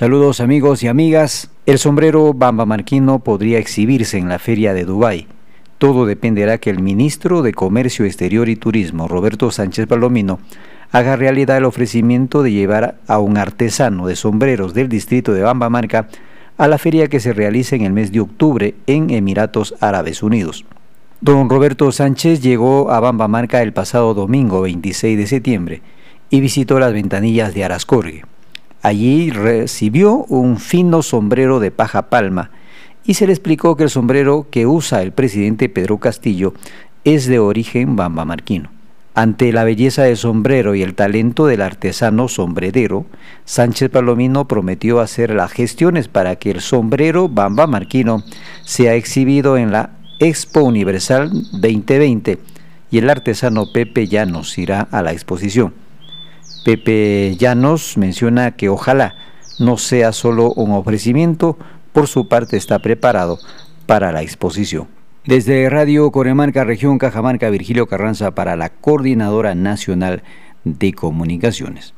Saludos amigos y amigas. El sombrero bambamarquino podría exhibirse en la feria de Dubái. Todo dependerá que el ministro de Comercio Exterior y Turismo, Roberto Sánchez Palomino, haga realidad el ofrecimiento de llevar a un artesano de sombreros del distrito de Bambamarca a la feria que se realiza en el mes de octubre en Emiratos Árabes Unidos. Don Roberto Sánchez llegó a Bambamarca el pasado domingo 26 de septiembre y visitó las ventanillas de Arascorgue. Allí recibió un fino sombrero de paja palma y se le explicó que el sombrero que usa el presidente Pedro Castillo es de origen bambamarquino. Ante la belleza del sombrero y el talento del artesano sombrerero, Sánchez Palomino prometió hacer las gestiones para que el sombrero bambamarquino sea exhibido en la Expo Universal 2020 y el artesano Pepe Llanos irá a la exposición. Pepe Llanos menciona que ojalá no sea solo un ofrecimiento, por su parte está preparado para la exposición. Desde Radio Coremarca, Región Cajamarca, Virgilio Carranza para la Coordinadora Nacional de Comunicaciones.